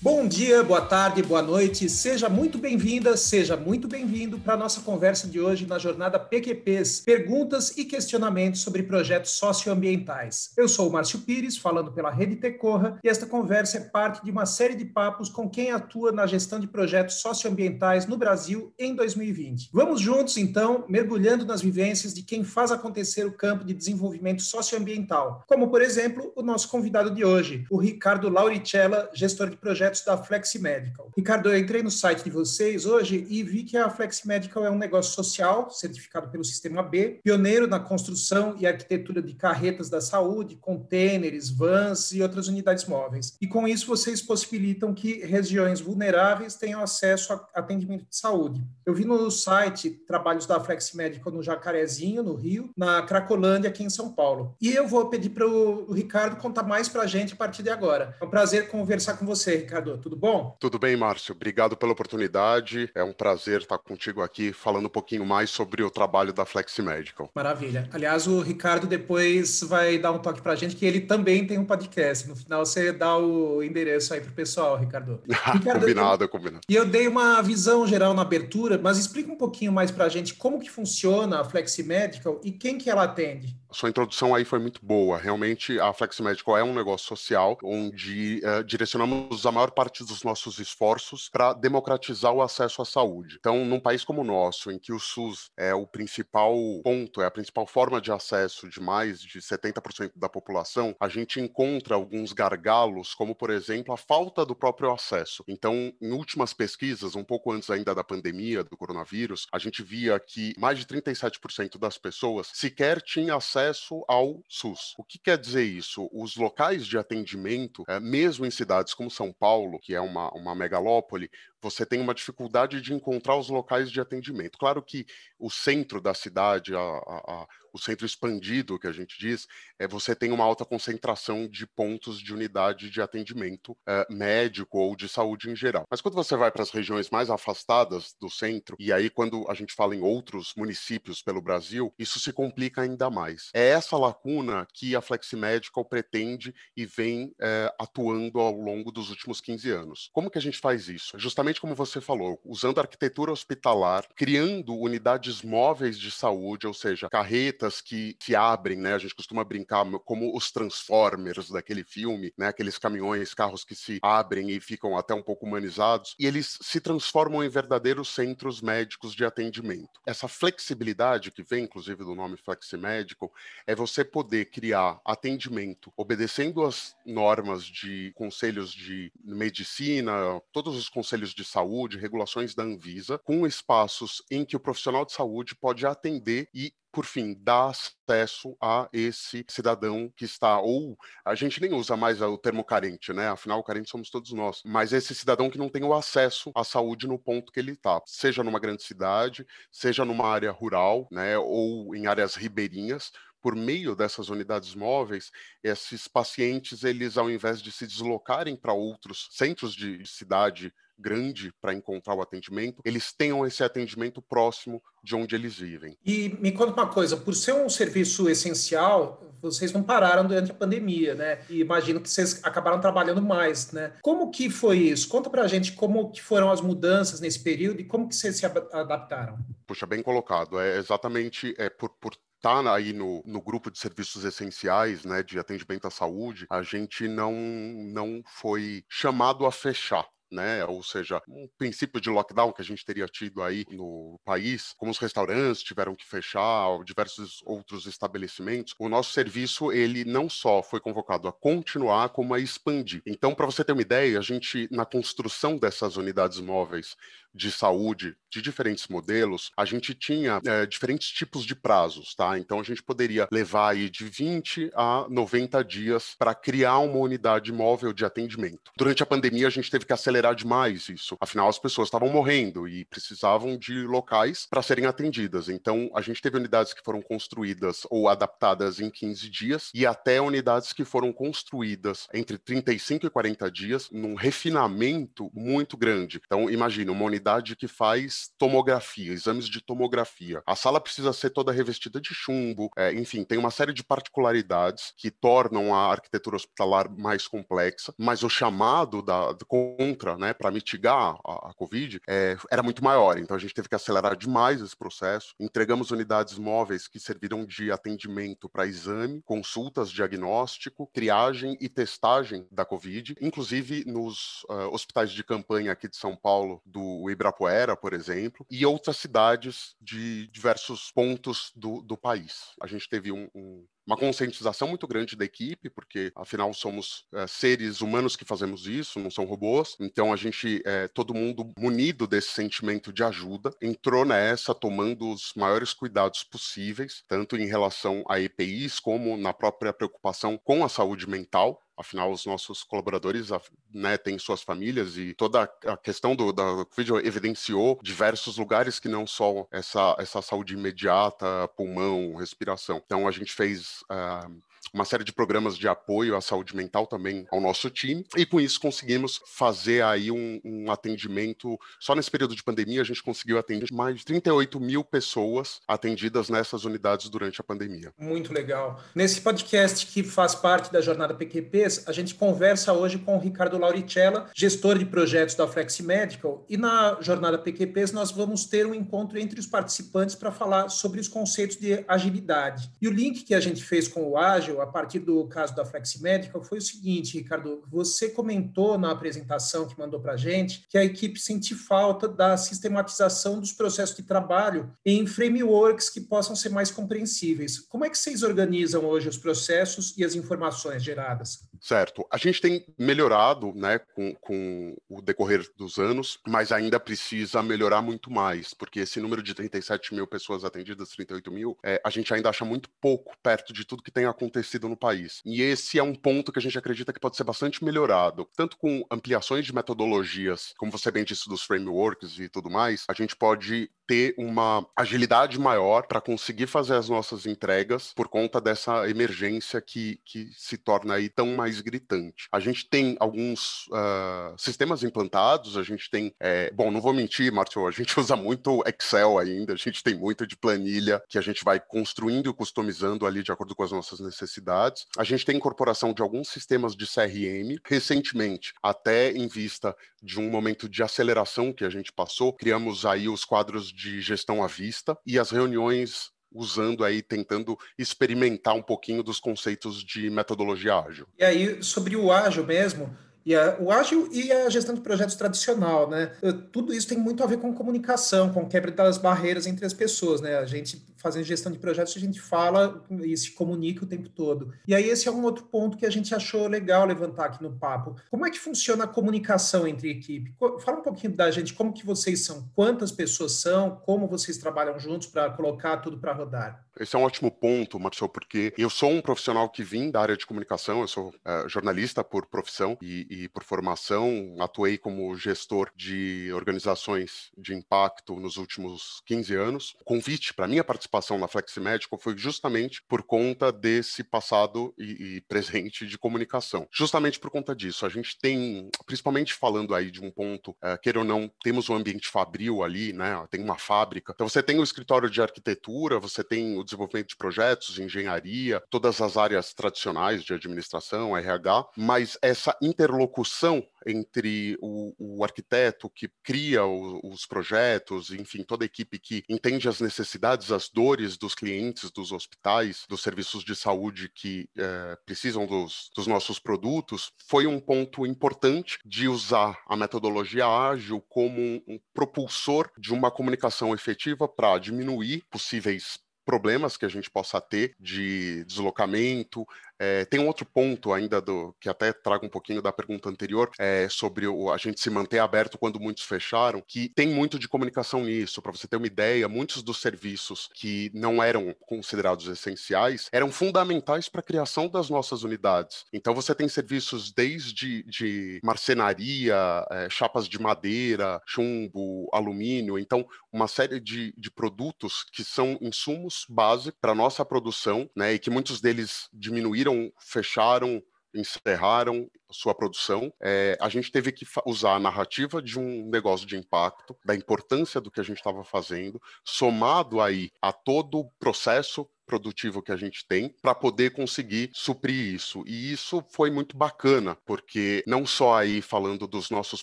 Bom dia, boa tarde, boa noite. Seja muito bem-vinda, seja muito bem-vindo para a nossa conversa de hoje na jornada PQPs, perguntas e questionamentos sobre projetos socioambientais. Eu sou o Márcio Pires, falando pela Rede Tecorra, e esta conversa é parte de uma série de papos com quem atua na gestão de projetos socioambientais no Brasil em 2020. Vamos juntos, então, mergulhando nas vivências de quem faz acontecer o campo de desenvolvimento socioambiental, como, por exemplo, o nosso convidado de hoje, o Ricardo Lauricella, gestor de projetos projetos da Flexi Medical. Ricardo, eu entrei no site de vocês hoje e vi que a Flexi Medical é um negócio social, certificado pelo Sistema B, pioneiro na construção e arquitetura de carretas da saúde, contêineres, vans e outras unidades móveis. E com isso vocês possibilitam que regiões vulneráveis tenham acesso a atendimento de saúde. Eu vi no site trabalhos da Flexi Medical no Jacarezinho, no Rio, na Cracolândia, aqui em São Paulo. E eu vou pedir para o Ricardo contar mais para a gente a partir de agora. É um prazer conversar com você, Ricardo. Ricardo, tudo bom? Tudo bem, Márcio. Obrigado pela oportunidade. É um prazer estar contigo aqui falando um pouquinho mais sobre o trabalho da Flexi Medical. Maravilha. Aliás, o Ricardo depois vai dar um toque para a gente que ele também tem um podcast. No final você dá o endereço aí para o pessoal, Ricardo. Ricardo combinado, eu... combinado. E eu dei uma visão geral na abertura, mas explica um pouquinho mais para a gente como que funciona a Flexi Medical e quem que ela atende. Sua introdução aí foi muito boa. Realmente, a Flexi Medical é um negócio social onde uh, direcionamos a maior parte dos nossos esforços para democratizar o acesso à saúde. Então, num país como o nosso, em que o SUS é o principal ponto, é a principal forma de acesso de mais de 70% da população, a gente encontra alguns gargalos, como, por exemplo, a falta do próprio acesso. Então, em últimas pesquisas, um pouco antes ainda da pandemia do coronavírus, a gente via que mais de 37% das pessoas sequer tinham acesso acesso ao SUS. O que quer dizer isso? Os locais de atendimento, é, mesmo em cidades como São Paulo, que é uma, uma megalópole, você tem uma dificuldade de encontrar os locais de atendimento. Claro que o centro da cidade, a, a, a, o centro expandido que a gente diz, é você tem uma alta concentração de pontos de unidade de atendimento é, médico ou de saúde em geral. Mas quando você vai para as regiões mais afastadas do centro, e aí quando a gente fala em outros municípios pelo Brasil, isso se complica ainda mais. É essa lacuna que a Fleximedical pretende e vem é, atuando ao longo dos últimos 15 anos. Como que a gente faz isso? É justamente exatamente como você falou, usando arquitetura hospitalar, criando unidades móveis de saúde, ou seja, carretas que se abrem, né? A gente costuma brincar como os Transformers daquele filme, né? Aqueles caminhões, carros que se abrem e ficam até um pouco humanizados, e eles se transformam em verdadeiros centros médicos de atendimento. Essa flexibilidade que vem, inclusive, do nome Fleximédico, é você poder criar atendimento obedecendo as normas de conselhos de medicina, todos os conselhos de saúde, regulações da Anvisa, com espaços em que o profissional de saúde pode atender e por fim, dar acesso a esse cidadão que está, ou a gente nem usa mais o termo carente, né? Afinal, o carente somos todos nós, mas esse cidadão que não tem o acesso à saúde no ponto que ele está, seja numa grande cidade, seja numa área rural, né? Ou em áreas ribeirinhas, por meio dessas unidades móveis, esses pacientes, eles ao invés de se deslocarem para outros centros de cidade grande para encontrar o atendimento, eles tenham esse atendimento próximo de onde eles vivem. E me conta uma coisa, por ser um serviço essencial, vocês não pararam durante a pandemia, né? E imagino que vocês acabaram trabalhando mais, né? Como que foi isso? Conta pra gente como que foram as mudanças nesse período e como que vocês se adaptaram. Puxa, bem colocado. É exatamente é por, por está aí no, no grupo de serviços essenciais, né, de atendimento à saúde, a gente não, não foi chamado a fechar né? Ou seja, um princípio de lockdown que a gente teria tido aí no país, como os restaurantes tiveram que fechar, diversos outros estabelecimentos, o nosso serviço ele não só foi convocado a continuar, como a expandir. Então, para você ter uma ideia, a gente na construção dessas unidades móveis de saúde de diferentes modelos, a gente tinha é, diferentes tipos de prazos, tá? Então a gente poderia levar aí de 20 a 90 dias para criar uma unidade móvel de atendimento. Durante a pandemia a gente teve que acelerar demais isso, afinal as pessoas estavam morrendo e precisavam de locais para serem atendidas. Então a gente teve unidades que foram construídas ou adaptadas em 15 dias e até unidades que foram construídas entre 35 e 40 dias num refinamento muito grande. Então imagina uma unidade que faz tomografia, exames de tomografia. A sala precisa ser toda revestida de chumbo, é, enfim, tem uma série de particularidades que tornam a arquitetura hospitalar mais complexa, mas o chamado da, contra, né, para mitigar a, a Covid, é, era muito maior. Então a gente teve que acelerar demais esse processo. Entregamos unidades móveis que serviram de atendimento para exame, consultas, diagnóstico, triagem e testagem da Covid, inclusive nos uh, hospitais de campanha aqui de São Paulo, do Ibirapuera, por exemplo e outras cidades de diversos pontos do, do país. A gente teve um, um uma conscientização muito grande da equipe, porque afinal somos é, seres humanos que fazemos isso, não são robôs. Então a gente, é, todo mundo munido desse sentimento de ajuda, entrou nessa tomando os maiores cuidados possíveis, tanto em relação a EPIs como na própria preocupação com a saúde mental afinal os nossos colaboradores né, têm suas famílias e toda a questão do, da Covid evidenciou diversos lugares que não só essa, essa saúde imediata, pulmão, respiração. Então a gente fez uh, uma série de programas de apoio à saúde mental também ao nosso time, e com isso conseguimos fazer aí um, um atendimento, só nesse período de pandemia a gente conseguiu atender mais de 38 mil pessoas atendidas nessas unidades durante a pandemia. Muito legal. Nesse podcast que faz parte da jornada PQPs, a gente conversa hoje com o Ricardo Lauricella, gestor de projetos da Flexi Medical, e na jornada PQPs nós vamos ter um encontro entre os participantes para falar sobre os conceitos de agilidade. E o link que a gente fez com o Ágil a partir do caso da Fleximédica foi o seguinte, Ricardo, você comentou na apresentação que mandou para a gente que a equipe sente falta da sistematização dos processos de trabalho em frameworks que possam ser mais compreensíveis. Como é que vocês organizam hoje os processos e as informações geradas? Certo. A gente tem melhorado né, com, com o decorrer dos anos, mas ainda precisa melhorar muito mais, porque esse número de 37 mil pessoas atendidas, 38 mil, é, a gente ainda acha muito pouco perto de tudo que tem acontecido no país. E esse é um ponto que a gente acredita que pode ser bastante melhorado, tanto com ampliações de metodologias, como você bem disse, dos frameworks e tudo mais, a gente pode ter uma agilidade maior para conseguir fazer as nossas entregas por conta dessa emergência que, que se torna aí tão mais mais gritante. A gente tem alguns uh, sistemas implantados, a gente tem. É, bom, não vou mentir, Márcio, a gente usa muito Excel ainda, a gente tem muito de planilha que a gente vai construindo e customizando ali de acordo com as nossas necessidades. A gente tem incorporação de alguns sistemas de CRM. Recentemente, até em vista de um momento de aceleração que a gente passou, criamos aí os quadros de gestão à vista e as reuniões usando aí, tentando experimentar um pouquinho dos conceitos de metodologia ágil. E aí, sobre o ágil mesmo, e a, o ágil e a gestão de projetos tradicional, né? Tudo isso tem muito a ver com comunicação, com quebra das barreiras entre as pessoas, né? A gente fazendo gestão de projetos, a gente fala e se comunica o tempo todo. E aí esse é um outro ponto que a gente achou legal levantar aqui no papo. Como é que funciona a comunicação entre equipe? Fala um pouquinho da gente, como que vocês são, quantas pessoas são, como vocês trabalham juntos para colocar tudo para rodar. Esse é um ótimo ponto, Marcelo, porque eu sou um profissional que vim da área de comunicação, eu sou é, jornalista por profissão e, e por formação, atuei como gestor de organizações de impacto nos últimos 15 anos. O convite para minha participação participação na Flexi Medical foi justamente por conta desse passado e, e, presente de comunicação. Justamente por conta disso, a gente tem, principalmente falando aí de um ponto, é, queira ou não, temos um ambiente fabril ali, né? Tem uma fábrica. Então você tem o escritório de arquitetura, você tem o desenvolvimento de projetos, engenharia, todas as áreas tradicionais de administração, RH, mas essa interlocução entre o, o arquiteto que cria o, os projetos, enfim, toda a equipe que entende as necessidades, as dores dos clientes, dos hospitais, dos serviços de saúde que é, precisam dos, dos nossos produtos, foi um ponto importante de usar a metodologia ágil como um, um propulsor de uma comunicação efetiva para diminuir possíveis problemas que a gente possa ter de deslocamento, É, tem um outro ponto ainda do que até trago um pouquinho da pergunta anterior é, sobre o, a gente se manter aberto quando muitos fecharam, que tem muito de comunicação nisso. Para você ter uma ideia, muitos dos serviços que não eram considerados essenciais eram fundamentais para a criação das nossas unidades. Então você tem serviços desde de marcenaria, é, chapas de madeira, chumbo, alumínio, então uma série de, de produtos que são insumos básicos para nossa produção, né, e que muitos deles diminuíram, fecharam, encerraram sua produção, é, a gente teve que usar a narrativa de um negócio de impacto, da importância do que a gente estava fazendo, somado aí a todo o processo produtivo que a gente tem para poder conseguir suprir isso. E isso foi muito bacana, porque não só aí falando dos nossos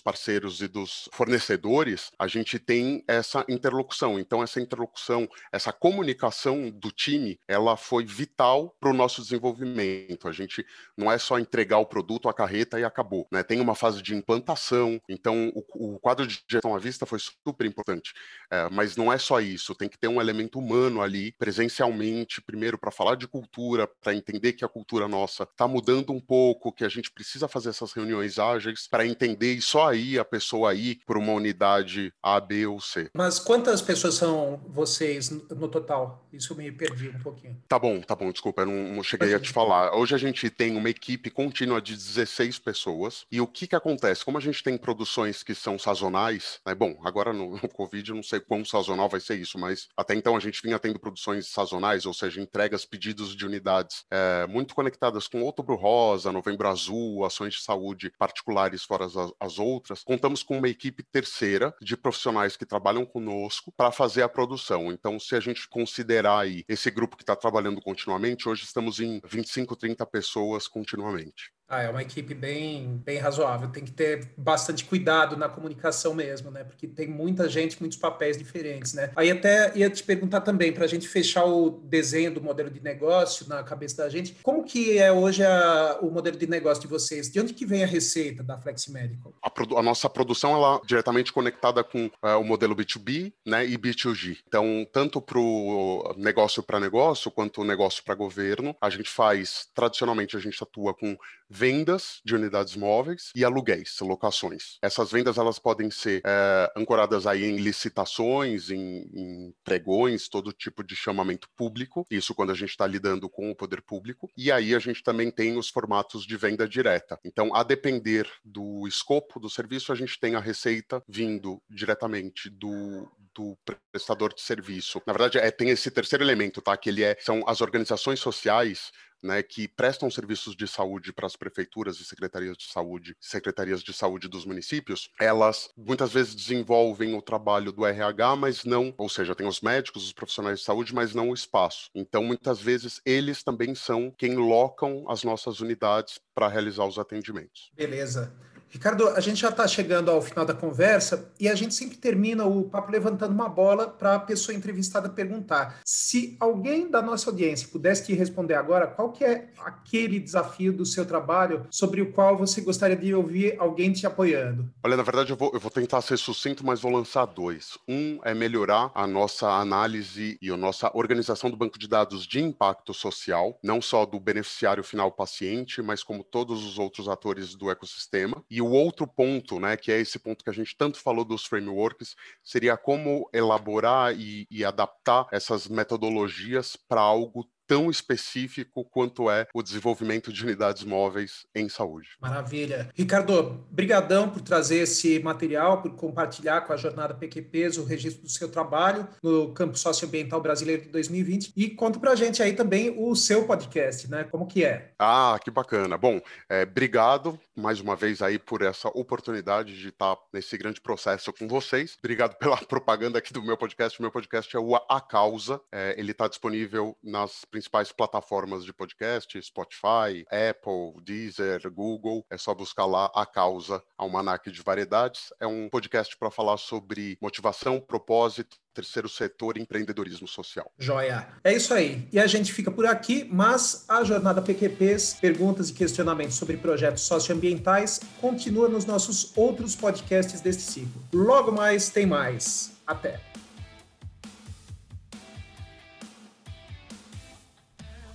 parceiros e dos fornecedores, a gente tem essa interlocução. Então essa interlocução, essa comunicação do time, ela foi vital para o nosso desenvolvimento. A gente não é só entregar o produto, a carreta e acabou. Né? Tem uma fase de implantação, então o, o quadro de gestão à vista foi super importante. É, mas não é só isso, tem que ter um elemento humano ali, presencialmente, primeiro para falar de cultura, para entender que a cultura nossa está mudando um pouco, que a gente precisa fazer essas reuniões ágeis para entender e só aí a pessoa ir para uma unidade A, B ou C. Mas quantas pessoas são vocês no total? Isso eu me perdi um pouquinho. Tá bom, tá bom, desculpa, eu não, não cheguei a te falar. Hoje a gente tem uma equipe contínua de 16 pessoas e o que que acontece? Como a gente tem produções que são sazonais, né? Bom, agora no, no Covid eu não sei quão sazonal vai ser isso, mas até então a gente vinha tendo produções sazonais, ou seja, seja, entregas, pedidos de unidades é, muito conectadas com Outubro Rosa, Novembro Azul, ações de saúde particulares fora as, as outras, contamos com uma equipe terceira de profissionais que trabalham conosco para fazer a produção. Então, se a gente considerar aí esse grupo que está trabalhando continuamente, hoje estamos em 25, 30 pessoas continuamente. Ah, é uma equipe bem, bem razoável. Tem que ter bastante cuidado na comunicação mesmo, né? Porque tem muita gente, muitos papéis diferentes, né? Aí até ia te perguntar também, para a gente fechar o desenho do modelo de negócio na cabeça da gente, como que é hoje a, o modelo de negócio de vocês? De onde que vem a receita da Flex Medical? A, a nossa produção, ela é diretamente conectada com uh, o modelo B2B né, e B2G. Então, tanto para o negócio para negócio, quanto negócio para governo, a gente faz, tradicionalmente, a gente atua com vendas de unidades móveis e aluguéis, locações. Essas vendas elas podem ser é, ancoradas aí em licitações, em, em, pregões, todo tipo de chamamento público. Isso quando a gente está lidando com o poder público. E aí a gente também tem os formatos de venda direta. Então, a depender do escopo do serviço, a gente tem a receita vindo diretamente do, do prestador de serviço. Na verdade, é, tem esse terceiro elemento, tá? Que ele é, são as organizações sociais né, que prestam serviços de saúde para as prefeituras e secretarias de saúde, secretarias de saúde dos municípios, elas muitas vezes desenvolvem o trabalho do RH, mas não, ou seja, tem os médicos, os profissionais de saúde, mas não o espaço. Então, muitas vezes eles também são quem locam as nossas unidades para realizar os atendimentos. Beleza. Ricardo, a gente já está chegando ao final da conversa e a gente sempre termina o papo levantando uma bola para a pessoa entrevistada perguntar. Se alguém da nossa audiência pudesse te responder agora, qual que é aquele desafio do seu trabalho sobre o qual você gostaria de ouvir alguém te apoiando? Olha, na verdade eu vou, eu vou tentar ser sucinto, mas vou lançar dois. Um é melhorar a nossa análise e a nossa organização do banco de dados de impacto social, não só do beneficiário final paciente, mas como todos os outros atores do ecossistema. E o outro ponto, né, que é esse ponto que a gente tanto falou dos frameworks, seria como elaborar e, e adaptar essas metodologias para algo tão específico quanto é o desenvolvimento de unidades móveis em saúde. Maravilha. Ricardo, brigadão por trazer esse material, por compartilhar com a jornada PQPs o registro do seu trabalho no campo socioambiental brasileiro de 2020 e conta pra gente aí também o seu podcast, né? Como que é? Ah, que bacana. Bom, é, obrigado mais uma vez aí por essa oportunidade de estar nesse grande processo com vocês. Obrigado pela propaganda aqui do meu podcast. O meu podcast é o A Causa. É, ele está disponível nas principais plataformas de podcast, Spotify, Apple, Deezer, Google. É só buscar lá A Causa, Almanac de Variedades. É um podcast para falar sobre motivação, propósito, terceiro setor e empreendedorismo social. Joia. É isso aí. E a gente fica por aqui, mas a jornada PQPs, perguntas e questionamentos sobre projetos socioambientais, continua nos nossos outros podcasts deste ciclo. Logo mais tem mais. Até.